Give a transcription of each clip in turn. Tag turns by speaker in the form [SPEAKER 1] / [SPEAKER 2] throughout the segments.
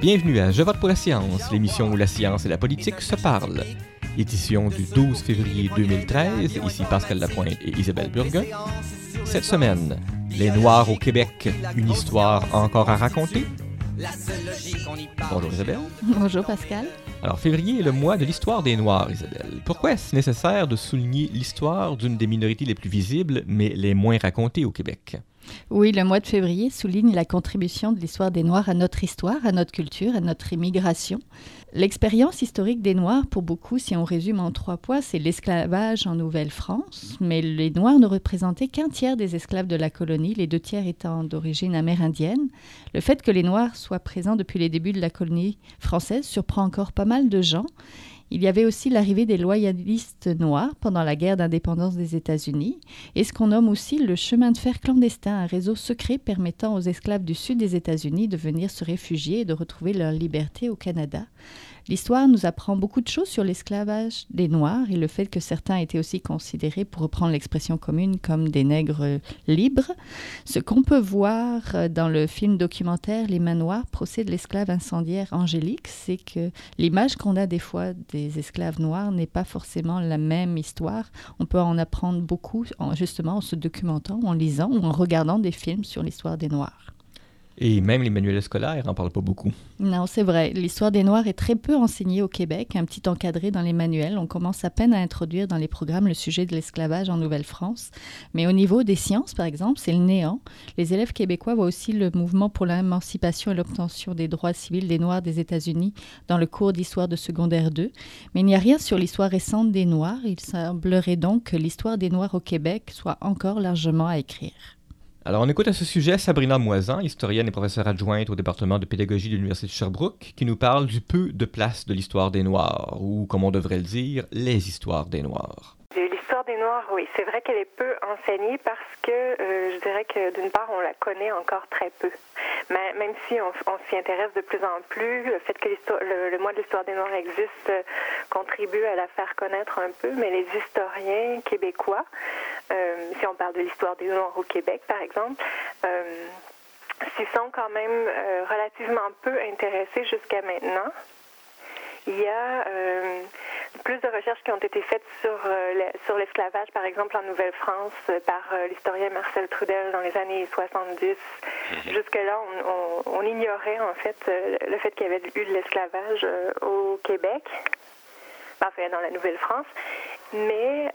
[SPEAKER 1] Bienvenue à Je vote pour la science, l'émission où la science et la politique se parlent. Édition du 12 février 2013, ici Pascal Lapointe et Isabelle Burguin. Cette semaine, les Noirs au Québec, une histoire encore à raconter. Bonjour Isabelle.
[SPEAKER 2] Bonjour Pascal.
[SPEAKER 1] Alors, février est le mois de l'histoire des Noirs, Isabelle. Pourquoi est-ce nécessaire de souligner l'histoire d'une des minorités les plus visibles, mais les moins racontées au Québec?
[SPEAKER 2] Oui, le mois de février souligne la contribution de l'histoire des Noirs à notre histoire, à notre culture, à notre immigration. L'expérience historique des Noirs, pour beaucoup, si on résume en trois points, c'est l'esclavage en Nouvelle-France, mais les Noirs ne représentaient qu'un tiers des esclaves de la colonie, les deux tiers étant d'origine amérindienne. Le fait que les Noirs soient présents depuis les débuts de la colonie française surprend encore pas mal de gens. Il y avait aussi l'arrivée des loyalistes noirs pendant la guerre d'indépendance des États-Unis et ce qu'on nomme aussi le chemin de fer clandestin, un réseau secret permettant aux esclaves du sud des États-Unis de venir se réfugier et de retrouver leur liberté au Canada. L'histoire nous apprend beaucoup de choses sur l'esclavage des Noirs et le fait que certains étaient aussi considérés, pour reprendre l'expression commune, comme des nègres libres. Ce qu'on peut voir dans le film documentaire Les Mains Noires, procès de l'esclave incendiaire Angélique, c'est que l'image qu'on a des fois des esclaves noirs n'est pas forcément la même histoire. On peut en apprendre beaucoup justement en se documentant, en lisant ou en regardant des films sur l'histoire des Noirs.
[SPEAKER 1] Et même les manuels scolaires n'en parlent pas beaucoup.
[SPEAKER 2] Non, c'est vrai. L'histoire des Noirs est très peu enseignée au Québec, un petit encadré dans les manuels. On commence à peine à introduire dans les programmes le sujet de l'esclavage en Nouvelle-France. Mais au niveau des sciences, par exemple, c'est le néant. Les élèves québécois voient aussi le mouvement pour l'émancipation et l'obtention des droits civils des Noirs des États-Unis dans le cours d'histoire de secondaire 2. Mais il n'y a rien sur l'histoire récente des Noirs. Il semblerait donc que l'histoire des Noirs au Québec soit encore largement à écrire.
[SPEAKER 1] Alors, on écoute à ce sujet Sabrina Moisan, historienne et professeure adjointe au département de pédagogie de l'Université de Sherbrooke, qui nous parle du peu de place de l'histoire des Noirs, ou comme on devrait le dire, les histoires des Noirs.
[SPEAKER 3] L'histoire des Noirs, oui, c'est vrai qu'elle est peu enseignée parce que euh, je dirais que d'une part, on la connaît encore très peu. Mais même si on, s'y intéresse de plus en plus, le fait que le, le, mois de l'histoire des Noirs existe euh, contribue à la faire connaître un peu, mais les historiens québécois euh, si on parle de l'histoire des Noirs au Québec, par exemple, s'y sont quand même relativement peu intéressés jusqu'à maintenant. Il y a plus de recherches qui ont été faites sur, sur l'esclavage, par exemple en Nouvelle-France, par l'historien Marcel Trudel dans les années 70. Mhm. Jusque-là, on, ignorait en fait le fait qu'il y avait eu de l'esclavage au Québec, enfin dans la Nouvelle-France. Mais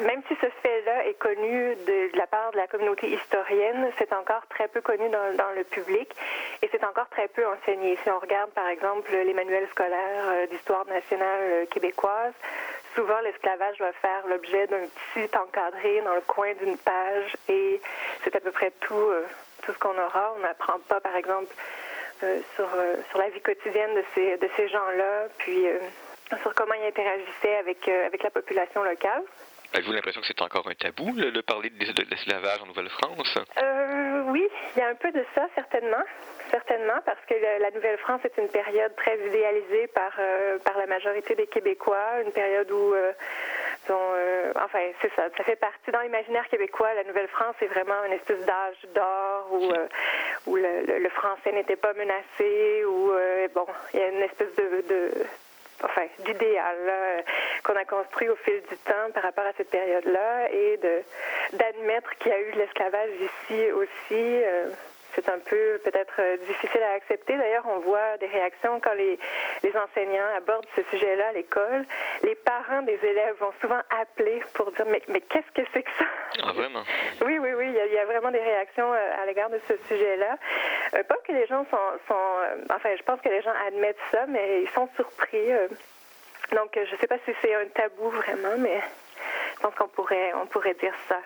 [SPEAKER 3] même si ce fait-là est connu de, la part de la communauté historienne, c'est encore très peu connu dans, le public et c'est encore très peu enseigné. Si on regarde par exemple les manuels scolaires euh, d'histoire nationale euh, québécoise, souvent l'esclavage va faire l'objet d'un petit encadré dans le coin d'une page et c'est à peu près tout, euh, tout ce qu'on aura. On n'apprend pas par exemple sur, la vie quotidienne de ces, de ces gens-là, puis sur comment ils interagissaient avec, avec la population locale.
[SPEAKER 1] Avez-vous l'impression que c'est encore un tabou, de parler de, l'esclavage en Nouvelle-France?
[SPEAKER 3] Euh, oui, il y a un peu de ça, certainement. Certainement, parce que la Nouvelle-France est une période très idéalisée par, euh, par la majorité des Québécois, une période où, euh, euh, enfin, c'est ça, ça fait partie dans l'imaginaire québécois. La Nouvelle-France est vraiment une espèce d'âge d'or où, où le, le, français n'était pas menacé, où, bon, il y a une espèce de, de enfin, d'idéal qu'on a construit au fil du temps par rapport à cette période-là et d'admettre qu'il y a eu de l'esclavage ici aussi. C'est un peu peut-être euh, difficile à accepter. D'ailleurs, on voit des réactions quand les, les enseignants abordent ce sujet-là à l'école. Les parents des élèves vont souvent appeler pour dire mais, mais qu'est-ce que c'est que ça?
[SPEAKER 1] Ah vraiment?
[SPEAKER 3] Oui, oui, oui. Il y, a, vraiment des réactions euh, à l'égard de ce sujet-là. Euh, pas que les gens sont, sont enfin, je pense que les gens admettent ça, mais ils sont surpris. donc, je ne sais pas si c'est un tabou vraiment, mais je pense qu'on pourrait, on pourrait dire ça.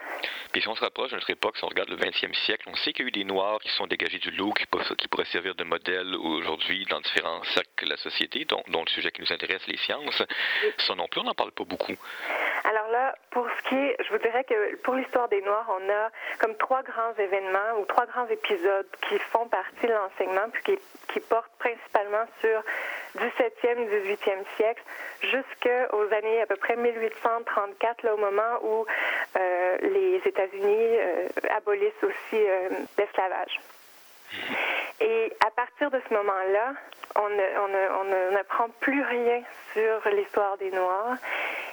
[SPEAKER 1] Puis si on se rapproche de notre époque, si on regarde le 20e siècle, on sait qu'il y a eu des Noirs qui sont dégagés du lot, qui, qui pourraient servir de modèle aujourd'hui dans différents cercles de la société, dont, dont, le sujet qui nous intéresse, les sciences. Ça non plus, on n'en parle pas beaucoup.
[SPEAKER 3] Alors là, pour ce qui est, je vous dirais que pour l'histoire des Noirs, on a comme trois grands événements ou trois grands épisodes qui font partie de l'enseignement, puis qui, qui portent principalement sur 17e, 18e siècle, jusqu'aux années à peu près 1834, là, au moment où euh, les États-Unis euh, abolissent aussi euh, l'esclavage. Et à partir de ce moment-là, on n'apprend plus rien sur l'histoire des Noirs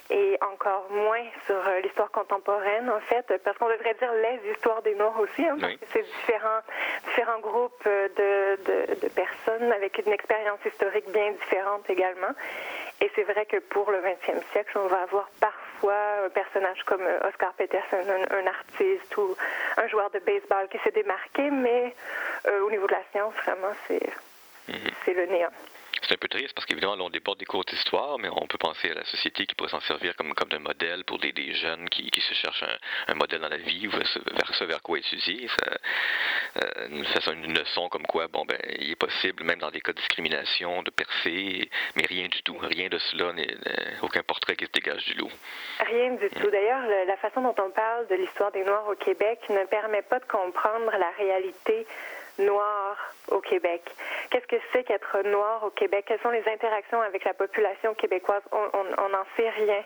[SPEAKER 3] et encore moins sur euh, l'histoire contemporaine, en fait, parce qu'on devrait dire les histoires des Noirs aussi, hein, parce que c'est différents, différents groupes euh, de, de, de, personnes avec une expérience historique bien différente également. Et c'est vrai que pour le 20e siècle, on va avoir parfois un personnage comme euh, Oscar Peterson, un, artiste ou un joueur de baseball qui s'est démarqué, mais au niveau de la science, vraiment, c'est mhm. c'est le néant
[SPEAKER 4] c'est un peu triste parce qu'évidemment, on déborde des cours d'histoire, mais on peut penser à la société qui pourrait s'en servir comme, comme un modèle pour des, des jeunes qui, qui, se cherchent un, un, modèle dans la vie, vers ce vers quoi étudier. Ça, euh, nous faisons une leçon comme quoi, bon, ben, il est possible, même dans des cas de discrimination, de percer, mais rien du tout. Rien de cela, aucun portrait qui se dégage du loup.
[SPEAKER 3] Rien du tout. D'ailleurs, la façon dont on parle de l'histoire des Noirs au Québec ne permet pas de comprendre la réalité noir au Québec. Qu'est-ce que c'est qu'être noir au Québec? Quelles sont les interactions avec la population québécoise? On n'en sait rien.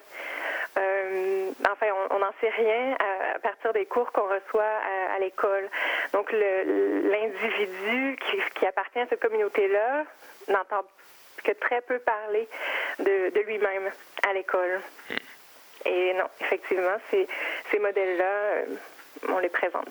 [SPEAKER 3] Euh, enfin, on n'en sait rien à, partir des cours qu'on reçoit à, l'école. Donc, l'individu qui, appartient à cette communauté-là n'entend que très peu parler de, lui-même à l'école. Et non, effectivement, ces, modèles-là, euh, on les présente.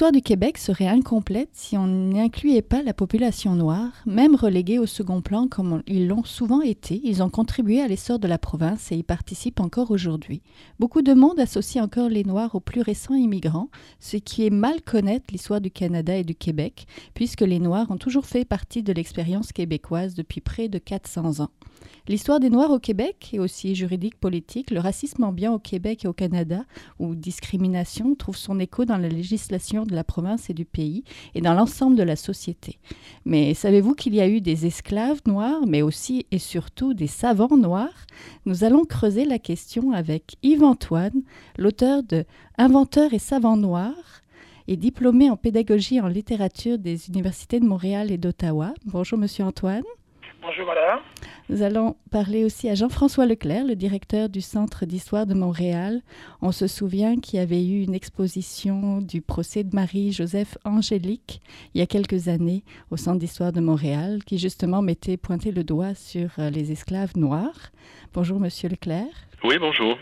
[SPEAKER 2] L'histoire du Québec serait incomplète si on n'incluait pas la population noire, même reléguée au second plan comme ils l'ont souvent été. Ils ont contribué à l'essor de la province et y participent encore aujourd'hui. Beaucoup de monde associe encore les Noirs aux plus récents immigrants, ce qui est mal connaître l'histoire du Canada et du Québec, puisque les Noirs ont toujours fait partie de l'expérience québécoise depuis près de 400 ans. L'histoire des Noirs au Québec est aussi juridique, politique. Le racisme ambiant au Québec et au Canada, où discrimination trouve son écho dans la législation de la province et du pays et dans l'ensemble de la société. Mais savez-vous qu'il y a eu des esclaves noirs, mais aussi et surtout des savants noirs? Nous allons creuser la question avec Yves Antoine, l'auteur de Inventeur et savant noir et diplômé en pédagogie et en littérature des universités de Montréal et d'Ottawa. Bonjour, Monsieur Antoine.
[SPEAKER 5] Bonjour madame.
[SPEAKER 2] Nous allons parler aussi à Jean-François Leclerc, le directeur du Centre d'histoire de Montréal. On se souvient qu'il y avait eu une exposition du procès de Marie-Joseph Angélique il y a quelques années au Centre d'histoire de Montréal qui justement mettait pointé le doigt sur euh, les esclaves noirs. Bonjour monsieur Leclerc.
[SPEAKER 6] Oui, bonjour.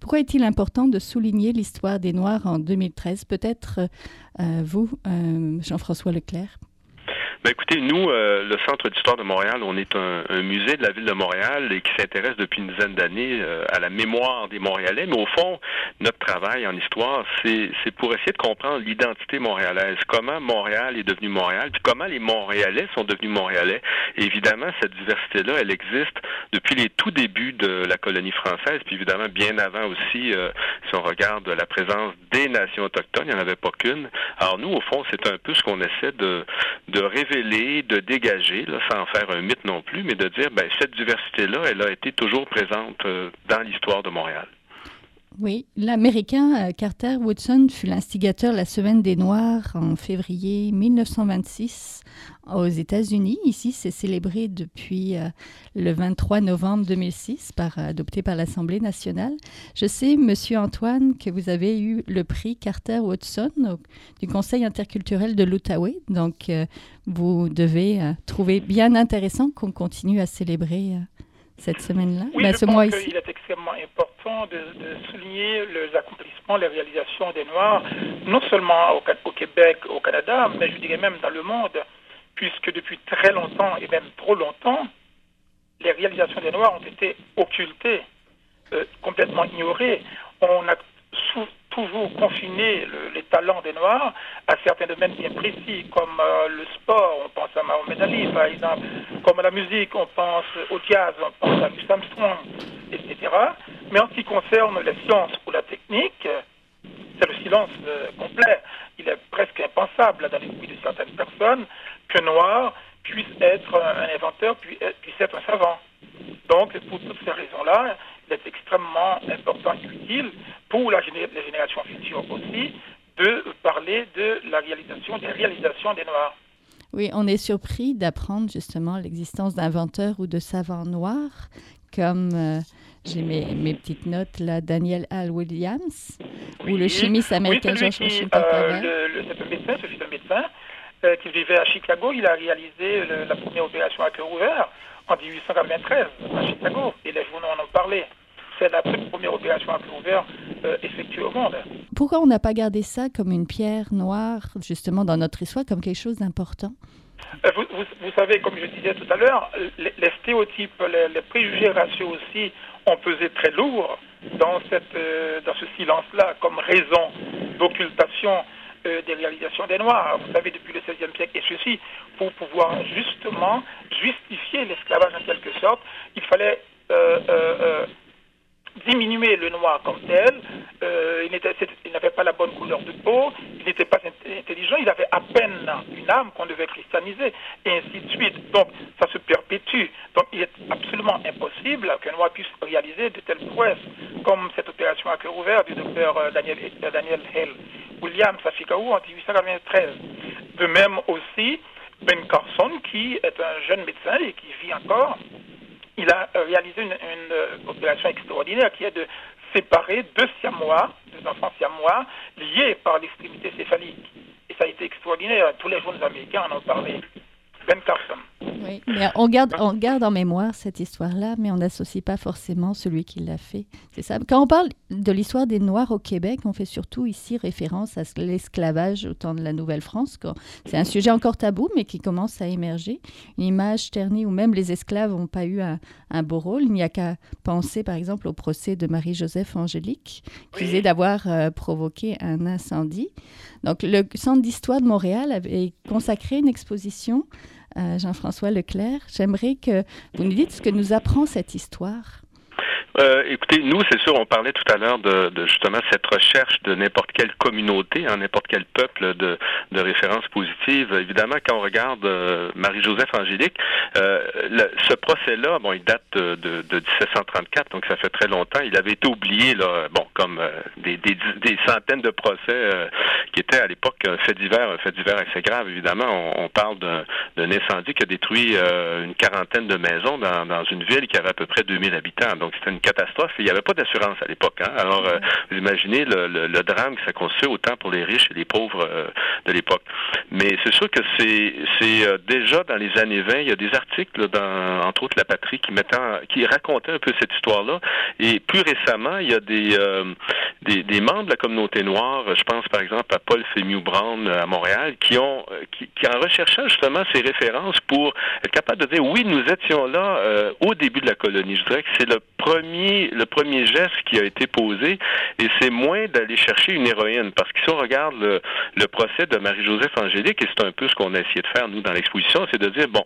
[SPEAKER 2] Pourquoi est-il important de souligner l'histoire des Noirs en 2013 Peut-être euh, vous, euh, Jean-François Leclerc?
[SPEAKER 6] Ben écoutez, nous, euh, le Centre d'histoire de Montréal, on est un, un, musée de la ville de Montréal et qui s'intéresse depuis une dizaine d'années euh, à la mémoire des Montréalais. Mais au fond, notre travail en histoire, c'est pour essayer de comprendre l'identité montréalaise, comment Montréal est devenu Montréal, puis comment les Montréalais sont devenus Montréalais. Évidemment, cette diversité-là, elle existe depuis les tout débuts de la colonie française, puis évidemment bien avant aussi, euh, si on regarde la présence des nations autochtones, il n'y en avait pas qu'une. Alors nous, au fond, c'est un peu ce qu'on essaie de, de révéler de dégager, là, sans faire un mythe non plus, mais de dire, ben, cette diversité-là, elle a été toujours présente euh, dans l'histoire de Montréal.
[SPEAKER 2] Oui, l'Américain euh, Carter Woodson fut l'instigateur de la Semaine des Noirs en février 1926 aux États-Unis. Ici, c'est célébré depuis euh, le 23 novembre 2006, par, adopté par l'Assemblée nationale. Je sais, Monsieur Antoine, que vous avez eu le prix Carter Woodson du Conseil interculturel de l'Outaouais. Donc, euh, vous devez trouver bien intéressant qu'on continue à célébrer cette semaine-là.
[SPEAKER 5] Oui, ben, je ce pense qu'il est extrêmement important de, souligner les accomplissements, les réalisations des Noirs, non seulement au, au, Québec, au Canada, mais je dirais même dans le monde, puisque depuis très longtemps, et même trop longtemps, les réalisations des Noirs ont été occultées, euh, complètement ignorées. On a toujours confiner les talents des Noirs à certains domaines bien précis, comme euh, le sport, on pense à Mohamed Ali par exemple, comme à la musique, on pense au jazz, on pense à Louis Armstrong, etc. Mais en ce qui concerne les sciences ou la technique, c'est le silence euh, complet. Il est presque impensable dans l'esprit de certaines personnes que Noir puisse être un inventeur, puisse être un savant. Donc, pour toutes ces raisons-là, il est extrêmement important et utile pour la les générations futures aussi de parler de la réalisation, des réalisations des Noirs.
[SPEAKER 2] Oui, on est surpris d'apprendre justement l'existence d'inventeurs ou de savants noirs comme euh, j'ai mes, mes, petites notes là, Daniel Al Williams ou le chimiste américain
[SPEAKER 5] oui, George Washington euh, le, le, médecin, ce fut un médecin euh, qui vivait à Chicago. Il a réalisé la première opération à cœur ouvert en 1893 à Chicago et les journaux en ont parlé. C'est la première opération à ouvert euh, effectuée au monde.
[SPEAKER 2] Pourquoi on n'a pas gardé ça comme une pierre noire, justement, dans notre histoire, comme quelque chose d'important?
[SPEAKER 5] Euh, vous, vous, savez, comme je disais tout à l'heure, les, stéréotypes, les, préjugés raciaux aussi ont pesé très lourd dans, cette, euh, dans ce silence-là comme raison d'occultation des réalisations des Noirs. Vous savez, depuis le XVIe siècle, et ceci, pour pouvoir justement justifier l'esclavage en quelque sorte, il fallait diminuer le noir comme tel. Euh, il n'avait pas la bonne couleur de peau, il n'était pas intelligent, il avait à peine une âme qu'on devait christianiser, et ainsi de suite. Donc, ça se perpétue. Donc, il est absolument impossible qu'un noir puisse réaliser de telles prouesses, comme cette opération à cœur ouvert du docteur euh, Daniel, euh, Daniel Hale Williams à en 1893. De même aussi, Ben Carson, qui est un jeune médecin et qui vit encore, il a euh, réalisé une, euh, opération extraordinaire qui est de séparer deux siamois, deux enfants siamois, liés par l'extrémité céphalique. Et ça a été extraordinaire. Tous les journaux américains en ont parlé. Ben.
[SPEAKER 2] Oui, mais on garde, on garde en mémoire cette histoire-là, mais on n'associe pas forcément celui qui l'a fait. C'est ça. Quand on parle de l'histoire des Noirs au Québec, on fait surtout ici référence à l'esclavage au temps de la Nouvelle-France. C'est un sujet encore tabou, mais qui commence à émerger. Une image ternie où même les esclaves n'ont pas eu un, beau rôle. Il n'y a qu'à penser, par exemple, au procès de Marie-Joseph Angélique, disait d'avoir euh, provoqué un incendie. Donc, le Centre d'histoire de Montréal avait consacré une exposition Jean-François Leclerc. J'aimerais que vous nous dites ce que nous apprend cette histoire.
[SPEAKER 6] Euh, écoutez, nous, c'est sûr, on parlait tout à l'heure de, de, justement cette recherche de n'importe quelle communauté, hein, n'importe quel peuple de, de références positives. Évidemment, quand on regarde euh, Marie-Joseph Angélique, euh, ce procès-là, bon, il date de, de, 1734, donc ça fait très longtemps. Il avait été oublié, là, bon, comme euh, des, des, des, centaines de procès qui étaient à l'époque un fait divers, fait divers assez grave. Évidemment, on, on parle d'un incendie qui a détruit une quarantaine de maisons dans, dans une ville qui avait à peu près 2000 habitants. Donc, c'était une catastrophe. Il n'y avait pas d'assurance à l'époque. Hein? Alors, euh, vous imaginez le, drame que ça constitue autant pour les riches et les pauvres euh, de l'époque. Mais c'est sûr que c'est euh, déjà dans les années 20, il y a des articles dans entre autres La Patrie qui qui racontaient un peu cette histoire-là. Et plus récemment, il y a des, membres de la communauté noire, je pense par exemple à Paul Fémiou Brown à Montréal, qui ont qui en recherchant justement ces références pour être capable de dire oui, nous étions là au début de la colonie. Je dirais que c'est le premier, le premier geste qui a été posé, et c'est moins d'aller chercher une héroïne, parce que si on regarde le, le procès de Marie-Joseph Angélique, et c'est un peu ce qu'on a essayé de faire, nous, dans l'exposition, c'est de dire, bon,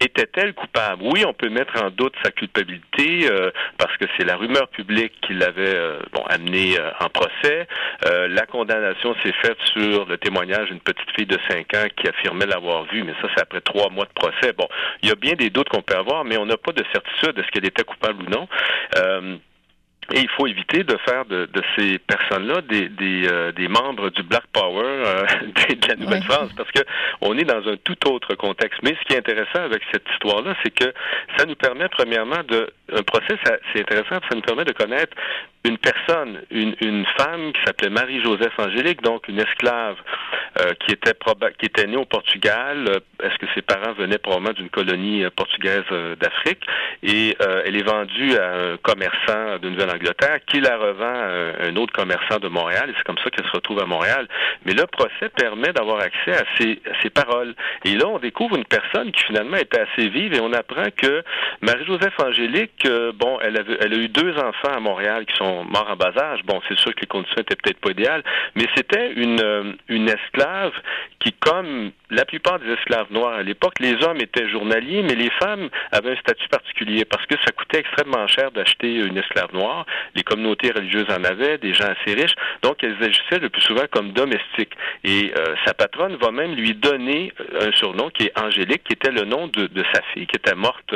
[SPEAKER 6] était-elle coupable? Oui, on peut mettre en doute sa culpabilité euh, parce que c'est la rumeur publique qui l'avait euh, bon, euh, en procès. la condamnation s'est faite sur le témoignage d'une petite fille de 5 ans qui affirmait l'avoir vue, mais ça, c'est après trois mois de procès. Bon, il y a bien des doutes qu'on peut avoir, mais on n'a pas de certitude de ce qu'elle était coupable ou non. Et il faut éviter de faire de, de ces personnes-là des, des, euh, des, membres du Black Power euh, de la Nouvelle-France, parce que on est dans un tout autre contexte. Mais ce qui est intéressant avec cette histoire-là, c'est que ça nous permet premièrement de un procès, c'est intéressant, ça nous permet de connaître une personne, une, une femme qui s'appelait Marie-Joseph Angélique, donc une esclave euh, qui était qui était née au Portugal. Est-ce que ses parents venaient probablement d'une colonie portugaise d'Afrique? Et elle est vendue à un commerçant de Nouvelle Angleterre, qui la revend à un autre commerçant de Montréal, et c'est comme ça qu'elle se retrouve à Montréal. Mais le procès permet d'avoir accès à ces, ces paroles. Et là, on découvre une personne qui finalement était assez vive, et on apprend que Marie-Joseph Angélique, euh, bon, elle, a eu deux enfants à Montréal qui sont morts en bas âge. Bon, c'est sûr que les conditions étaient peut-être pas idéales, mais c'était une, euh, une esclave qui, comme la plupart des esclaves noirs à l'époque, les hommes étaient journaliers, mais les femmes avaient un statut particulier parce que ça coûtait extrêmement cher d'acheter une esclave noire les communautés religieuses en avaient, des gens assez riches, donc elles agissaient le plus souvent comme domestiques. Et euh, sa patronne va même lui donner euh, un surnom qui est Angélique, qui était le nom de, sa fille, qui était morte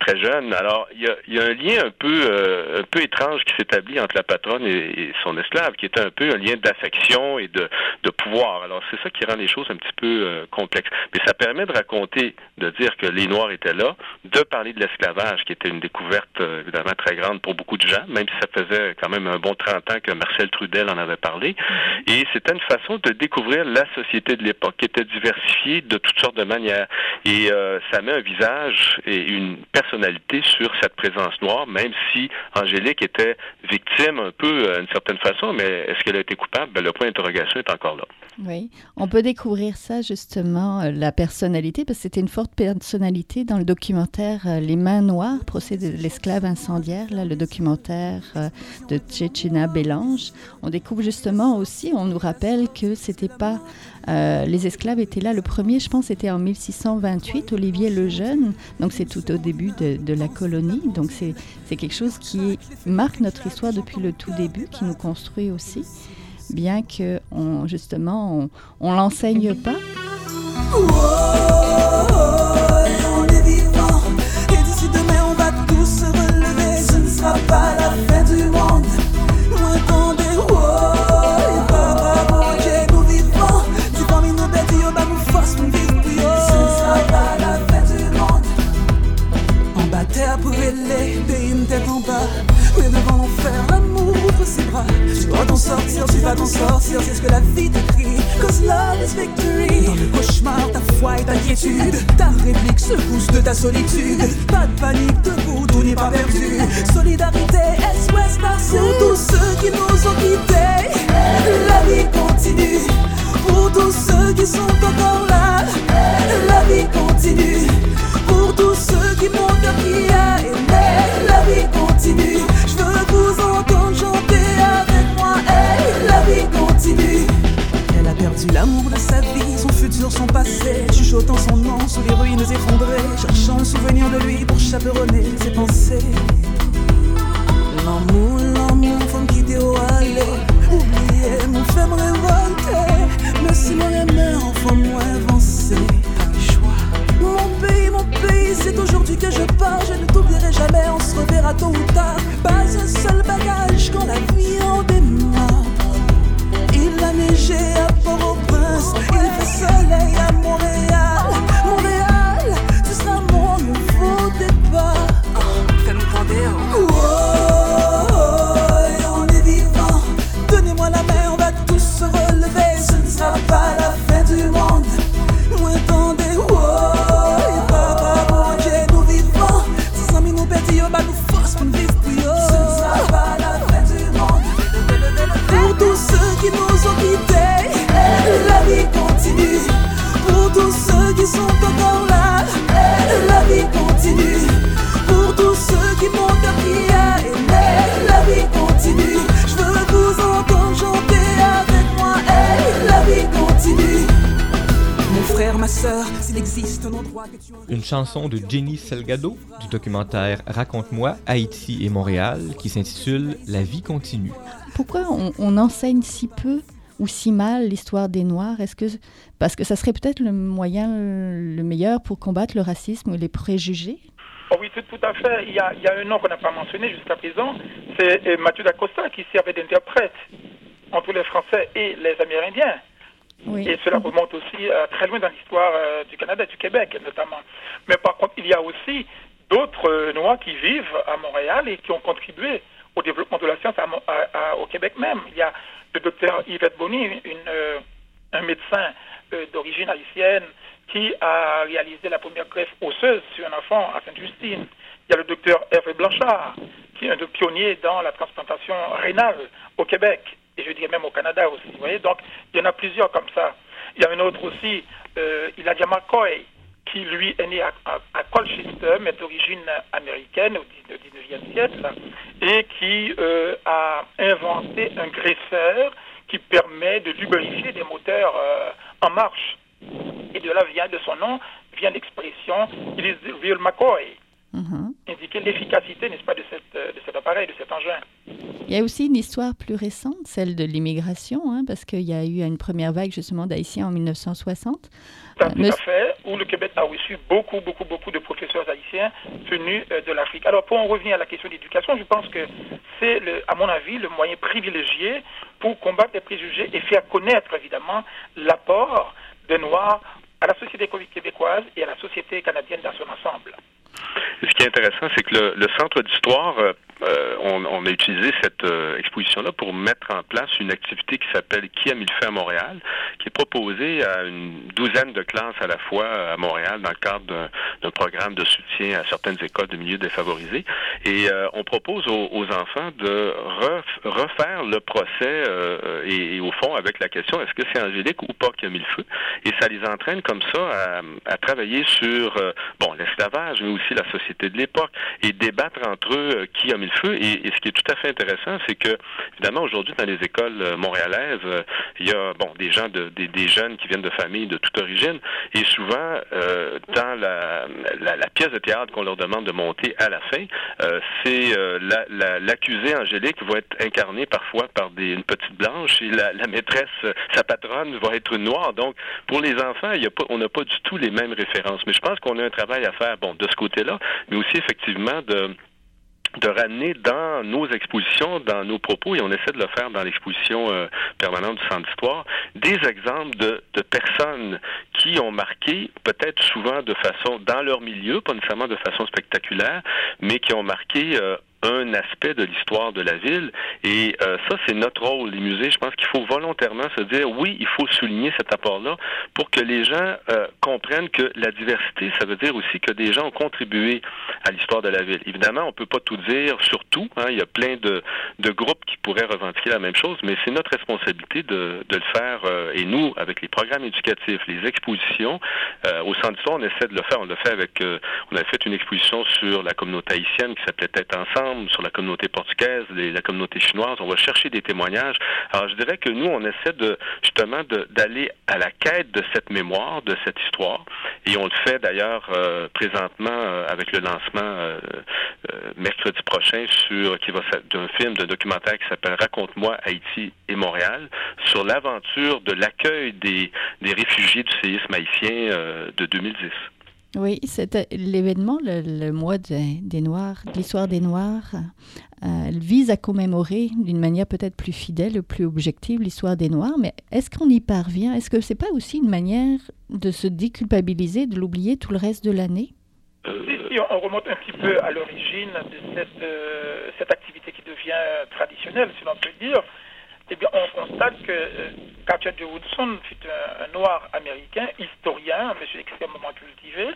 [SPEAKER 6] très jeune Alors, il y a, un lien un peu, euh, un peu étrange qui s'établit entre la patronne et, son esclave, qui est un peu un lien d'affection et de, de pouvoir. Alors, c'est ça qui rend les choses un petit peu euh, complexes. Mais ça permet de raconter, de dire que les Noirs étaient là, de parler de l'esclavage, qui était une découverte euh, évidemment très grande pour beaucoup de gens, même si ça faisait quand même un bon 30 ans que Marcel Trudel en avait parlé. Et c'était une façon de découvrir la société de l'époque, qui était diversifiée de toutes sortes de manières. Et ça met un visage et une personnalité sur cette présence noire, même si Angélique était victime un peu euh, d'une certaine façon, mais est-ce qu'elle a été coupable? Ben, le point d'interrogation est encore là.
[SPEAKER 7] Oui, on peut découvrir ça justement, euh, la personnalité, parce que c'était une forte personnalité dans le documentaire euh, Les mains noires, procès de l'esclave incendiaire, le documentaire de Tchétchina Bélange. On découvre justement aussi, on nous rappelle que c'était pas les esclaves étaient là. Le premier, je pense, était en 1628, Olivier le Jeune. Donc c'est tout au début de, la colonie. Donc c'est quelque chose qui marque notre histoire depuis le tout début, qui nous construit aussi, bien que on, justement on, ne l'enseigne pas. Vas t'en sortir, c'est ce que la vie te crie. Cause love is victory. Dans le cauchemar, ta foi et ta quiétude. Ta réplique se pousse de ta solitude. Pas de panique, debout, tout n'est pas perdu. Solidarité, SOS pour tous ceux qui nous ont quittés. La vie continue. Pour tous ceux qui sont encore là, la vie continue. Pour tous ceux qui m'ont a aimé, la vie continue.
[SPEAKER 1] Une chanson de Jenny Selgado du documentaire Raconte-moi Haïti et Montréal qui s'intitule La vie continue.
[SPEAKER 7] Pourquoi on, on enseigne si peu ou si mal l'histoire des Noirs? Est-ce que parce que ça serait peut-être le moyen le meilleur pour combattre le racisme ou les préjugés?
[SPEAKER 5] Oh oui, tout, tout, à fait. Il y a, il y a un nom qu'on n'a pas mentionné jusqu'à présent, c'est euh, Mathieu Dacosta qui servait d'interprète entre les Français et les Amérindiens. Et cela remonte aussi euh, très loin dans l'histoire euh, du Canada et du Québec notamment. Mais par contre, il y a aussi d'autres euh, Noirs qui vivent à Montréal et qui ont contribué au développement de la science au Québec même. Il y a le docteur Yvette Bonny, un médecin d'origine haïtienne qui a réalisé la première greffe osseuse sur un enfant à Sainte-Justine. Il y a le docteur Hervé Blanchard, qui est un pionnier dans la transplantation rénale au Québec, et je dirais même au Canada aussi. Vous voyez Donc, il y en a plusieurs comme ça. Il y a un autre aussi, euh, Elijah McCoy, qui lui est né à Colchester, mais d'origine américaine au 19e siècle, et qui euh, a inventé un graisseur qui permet de lubrifier des moteurs euh, en marche. Et de là vient de son nom, vient l'expression il is real McCoy,
[SPEAKER 7] Mhm.
[SPEAKER 5] indiquer l'efficacité, n'est-ce pas, de, cette, de cet appareil, de cet engin?
[SPEAKER 2] Il y a aussi une histoire plus récente, celle de l'immigration, hein, parce qu'il y a eu une première vague justement d'Haïtiens en 1960.
[SPEAKER 5] Tout à fait, où le Québec a reçu beaucoup, beaucoup, beaucoup de professeurs haïtiens venus euh, de l'Afrique. Alors, pour en revenir à la question de l'éducation, je pense que c'est, à mon avis, le moyen privilégié pour combattre les préjugés et faire connaître, évidemment, l'apport des Noirs à la société québécoise et à la société canadienne dans son ensemble.
[SPEAKER 6] Ce qui est intéressant, c'est que le, Centre d'histoire euh, euh, on, a utilisé cette euh, exposition-là pour mettre en place une activité qui s'appelle Qui a mis le fait à Montréal, qui est proposée à une douzaine de classes à la fois à Montréal dans le cadre d'un programme de soutien à certaines écoles de milieux défavorisés. Et euh, on propose aux, enfants de refaire le procès et, au fond avec la question est-ce que c'est Angélique ou pas qui a mis le feu? Et ça les entraîne comme ça à, travailler sur bon l'esclavage, mais aussi la société de l'époque et débattre entre eux qui a mis Et, ce qui est tout à fait intéressant, c'est que, évidemment, aujourd'hui, dans les écoles euh, montréalaises, euh, il y a, bon, des gens, de, des, jeunes qui viennent de familles de toute origine. Et souvent, euh, dans la, la, pièce de théâtre qu'on leur demande de monter à la fin, c'est l'accusé Angélique va être incarné parfois par des, une petite blanche et la, maîtresse, sa patronne, va être noire. Donc, pour les enfants, il a pas, on n'a pas du tout les mêmes références. Mais je pense qu'on a un travail à faire, bon, de ce côté-là, mais aussi effectivement de de ramener dans nos expositions, dans nos propos, et on essaie de le faire dans l'exposition euh, permanente du Centre d'Histoire, des exemples de, personnes qui ont marqué, peut-être souvent de façon, dans leur milieu, pas nécessairement de façon spectaculaire, mais qui ont marqué euh, un aspect de l'histoire de la ville. Et euh, ça, c'est notre rôle, les musées. Je pense qu'il faut volontairement se dire, oui, il faut souligner cet apport-là pour que les gens euh, comprennent que la diversité, ça veut dire aussi que des gens ont contribué à l'histoire de la ville. Évidemment, on peut pas tout dire sur tout. Hein. Il y a plein de, de, groupes qui pourraient revendiquer la même chose, mais c'est notre responsabilité de, de le faire. Euh, et nous, avec les programmes éducatifs, les expositions, au Centre d'histoire, on essaie de le faire. On l'a fait avec, on a fait une exposition sur la communauté haïtienne qui s'appelait Tête ensemble sur la communauté portugaise, la communauté chinoise. On va chercher des témoignages. Alors, je dirais que nous, on essaie de justement d'aller à la quête de cette mémoire, de cette histoire. Et on le fait d'ailleurs euh, présentement euh, avec le lancement euh, mercredi prochain sur qui va d'un film, d'un documentaire qui s'appelle Raconte-moi Haïti et Montréal sur l'aventure de l'accueil des, des réfugiés du séisme haïtien de 2010.
[SPEAKER 2] Oui, c'était l'événement, le, mois des Noirs, l'histoire des Noirs, euh, vise à commémorer d'une manière peut-être plus fidèle, plus objective l'histoire des Noirs. Mais est-ce qu'on y parvient? Est-ce que c'est pas aussi une manière de se déculpabiliser, de l'oublier tout le reste de l'année?
[SPEAKER 5] Si, on remonte un petit peu à l'origine de cette, euh, cette activité qui devient traditionnelle, si l'on peut dire, eh bien, on constate que euh, Cartier de Woodson fut un, noir américain, historien, un monsieur extrêmement cultivé,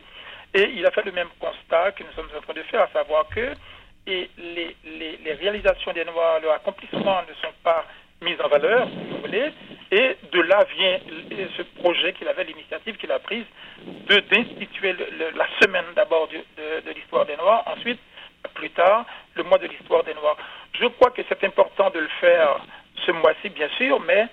[SPEAKER 5] et il a fait le même constat que nous sommes en train de faire, à savoir que les, réalisations des Noirs, leur accomplissement ne sont pas mis en valeur, si vous voulez, et de là vient ce projet qu'il avait, l'initiative qu'il a prise de d'instituer la semaine d'abord de l'histoire des Noirs, ensuite, plus tard, le mois de l'histoire des Noirs. Je crois que c'est important de le faire ce mois-ci, bien sûr, mais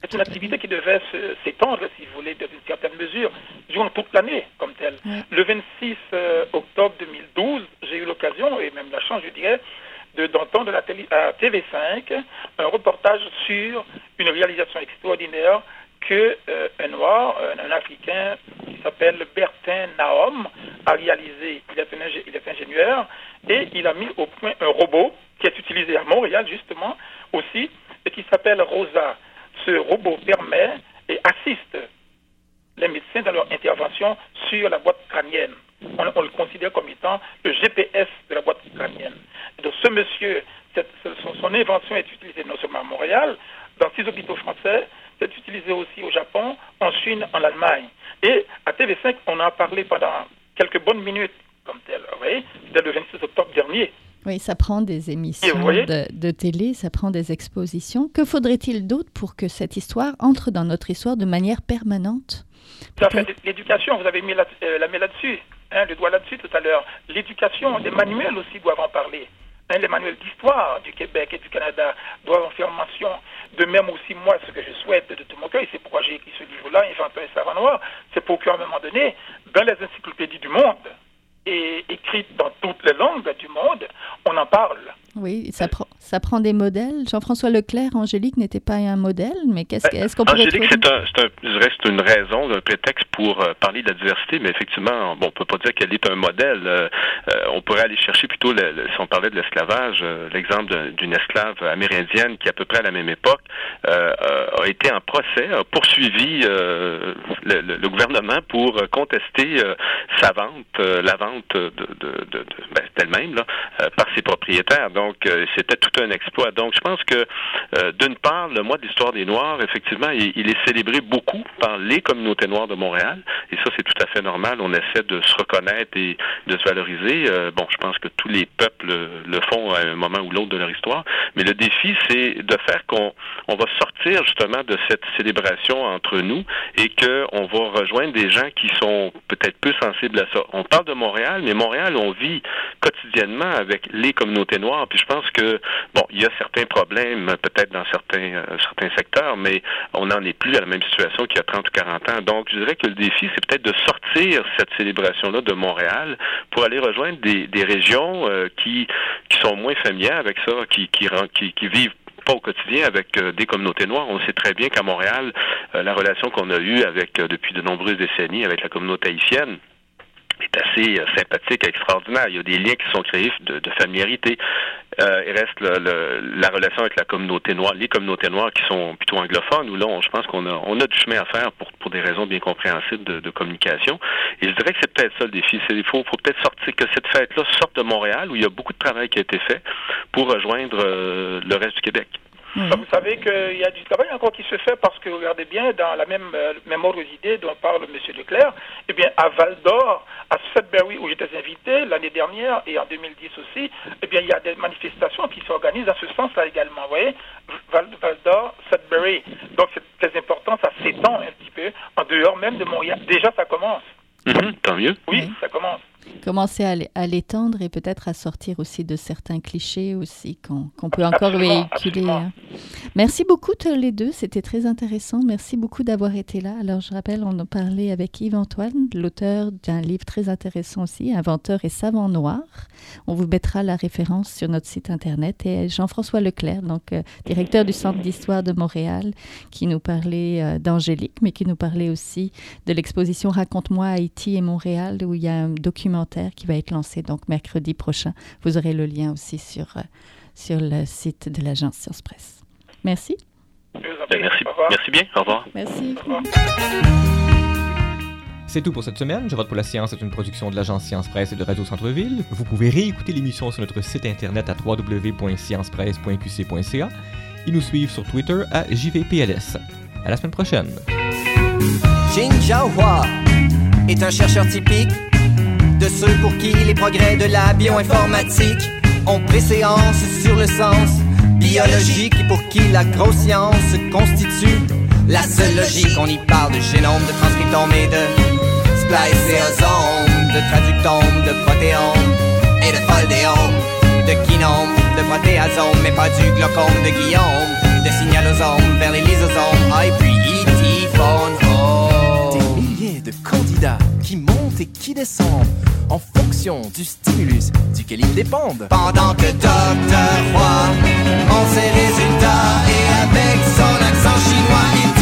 [SPEAKER 5] c'est une activité qui devait s'étendre, si vous voulez, dans une certaine mesure, durant toute l'année comme telle. Le 26 euh, octobre 2012, j'ai eu l'occasion, et même la chance, je dirais, d'entendre à TV5 un reportage sur une réalisation extraordinaire que euh, un noir, un, africain qui s'appelle Bertin Naom a réalisé. Il est, un, il est ingénieur et il a mis au point un robot qui est utilisé à Montréal justement aussi et qui s'appelle Rosa. Ce robot permet et assiste les médecins dans leur intervention sur la boîte crânienne. On, le considère comme étant le GPS de la boîte crânienne. donc ce monsieur, son, son, invention est utilisée non seulement à Montréal, dans six hôpitaux français, c'est utilisé aussi au Japon, en Chine, en Allemagne. Et à TV5, on en a parlé pendant quelques bonnes minutes comme tel. Oui, c'était le 26 octobre dernier.
[SPEAKER 2] Oui, ça prend des émissions de, télé, ça prend des expositions. Que faudrait-il d'autre pour que cette histoire entre dans notre histoire de manière permanente?
[SPEAKER 5] L'éducation, vous avez mis la, euh, la main là-dessus, hein, le doigt là-dessus tout à l'heure. L'éducation, les manuels aussi doivent en parler. Hein, les manuels d'histoire du Québec et du Canada doivent en faire mention. De même aussi, moi, ce que je souhaite de tout mon cœur, c'est pourquoi j'ai écrit ce livre-là, Inventeur et Savant Noir, c'est pour qu'à un moment donné, dans les encyclopédies du monde, et écrites dans toutes les langues du monde, on en parle.
[SPEAKER 2] Oui, ça, Ça prend des modèles. Jean-François Leclerc, Angélique n'était pas un modèle, mais qu'est-ce ben, qu'on pourrait
[SPEAKER 6] Angélique, c'est un, un, je une raison, un prétexte pour euh, parler de la diversité, mais effectivement, bon, on peut pas dire qu'elle est un modèle. Euh, euh, on pourrait aller chercher plutôt, le, si on parlait de l'esclavage, l'exemple d'une esclave amérindienne qui, à peu près à la même époque, a été en procès, a poursuivi le, le, gouvernement pour contester sa vente, la vente de, de, de, ben, d'elle-même là, par ses propriétaires. Donc, c'était tout un exploit. Donc, je pense que, d'une part, le mois de l'histoire des Noirs, effectivement, il, est célébré beaucoup par les communautés noires de Montréal, et ça, c'est tout à fait normal. On essaie de se reconnaître et de se valoriser. Euh, bon, je pense que tous les peuples le font à un moment ou l'autre de leur histoire, mais le défi, c'est de faire qu'on on va sortir justement de cette célébration entre nous et qu'on va rejoindre des gens qui sont peut-être peu sensibles à ça. On parle de Montréal, mais Montréal, on vit quotidiennement avec les communautés noires, puis je pense que, bon, il y a certains problèmes peut-être dans certains, euh, certains secteurs, mais on n'en est plus à la même situation qu'il y a 30 ou 40 ans. Donc, je dirais que le défi, c'est peut-être de sortir cette célébration-là de Montréal pour aller rejoindre des, des régions euh, qui, qui sont moins familières avec ça, qui, qui, qui, qui vivent pas au quotidien avec euh, des communautés noires. On sait très bien qu'à Montréal, la relation qu'on a eue avec depuis de nombreuses décennies avec la communauté haïtienne, est assez sympathique, extraordinaire. Il y a des liens qui sont créés de, de familiarité. Euh, il reste la relation avec la communauté noire, les communautés noires qui sont plutôt anglophones, où là, je pense qu'on a, on a du chemin à faire pour, pour des raisons bien compréhensibles de, communication. Et je dirais que c'est peut-être ça le défi. Il faut, faut peut-être sortir, que cette fête-là sorte de Montréal, où il y a beaucoup de travail qui a été fait pour rejoindre euh, le reste du Québec.
[SPEAKER 5] Vous savez qu'il y a du travail encore qui se fait parce que, regardez bien, dans la même, euh, même ordre d'idée dont parle M. Leclerc, eh bien, à Val d'Or, à Sudbury, où j'étais invité l'année dernière et en 2010 aussi, eh bien, il y a des manifestations qui s'organisent dans ce sens-là également. Vous voyez, Val, d'Or, Sudbury. Donc, c'est très important, ça s'étend un petit peu en dehors même de Montréal. Déjà, ça commence.
[SPEAKER 6] Mhm, tant mieux.
[SPEAKER 5] Oui, ça commence
[SPEAKER 2] commencer à l'étendre et peut-être à sortir aussi de certains clichés aussi qu'on peut encore véhiculer. Hein. Merci beaucoup tous les deux, c'était très intéressant. Merci beaucoup d'avoir été là. Alors je rappelle, on a parlé avec Yves Antoine, l'auteur d'un livre très intéressant aussi, Inventeur et savant noir. On vous mettra la référence sur notre site internet et Jean-François Leclerc, donc euh, directeur du Centre d'histoire de Montréal, qui nous parlait euh, d'Angélique, mais qui nous parlait aussi de l'exposition Raconte-moi Haïti et Montréal, où il y a un document qui va être lancé donc mercredi prochain. Vous aurez le lien aussi sur, euh, sur le site de l'agence Science Presse. Merci.
[SPEAKER 6] Ben, merci. Merci bien. Au revoir.
[SPEAKER 2] Merci.
[SPEAKER 1] C'est tout pour cette semaine. Je vote pour la science est une production de l'agence Science Presse et de Radio Centre-Ville. Vous pouvez réécouter l'émission sur notre site internet à www.sciencepresse.qc.ca et nous suivre sur Twitter à JVPLS. À la semaine prochaine.
[SPEAKER 8] Jin Jiahua est un chercheur typique de ceux pour qui les progrès de la bioinformatique ont préséance sur le sens biologique et pour qui la grosse science constitue la seule logique. On y parle de génome, de transcriptome et de spliceosome, de traductome, de protéome et de foldéome, de kinome, de protéasome, mais pas du glaucome de Guillaume, de signalosome vers les lysosomes, ah, descendent en fonction du stimulus duquel ils dépendent. Pendant que Dr. Roy, en ses résultats et avec son accent chinois, il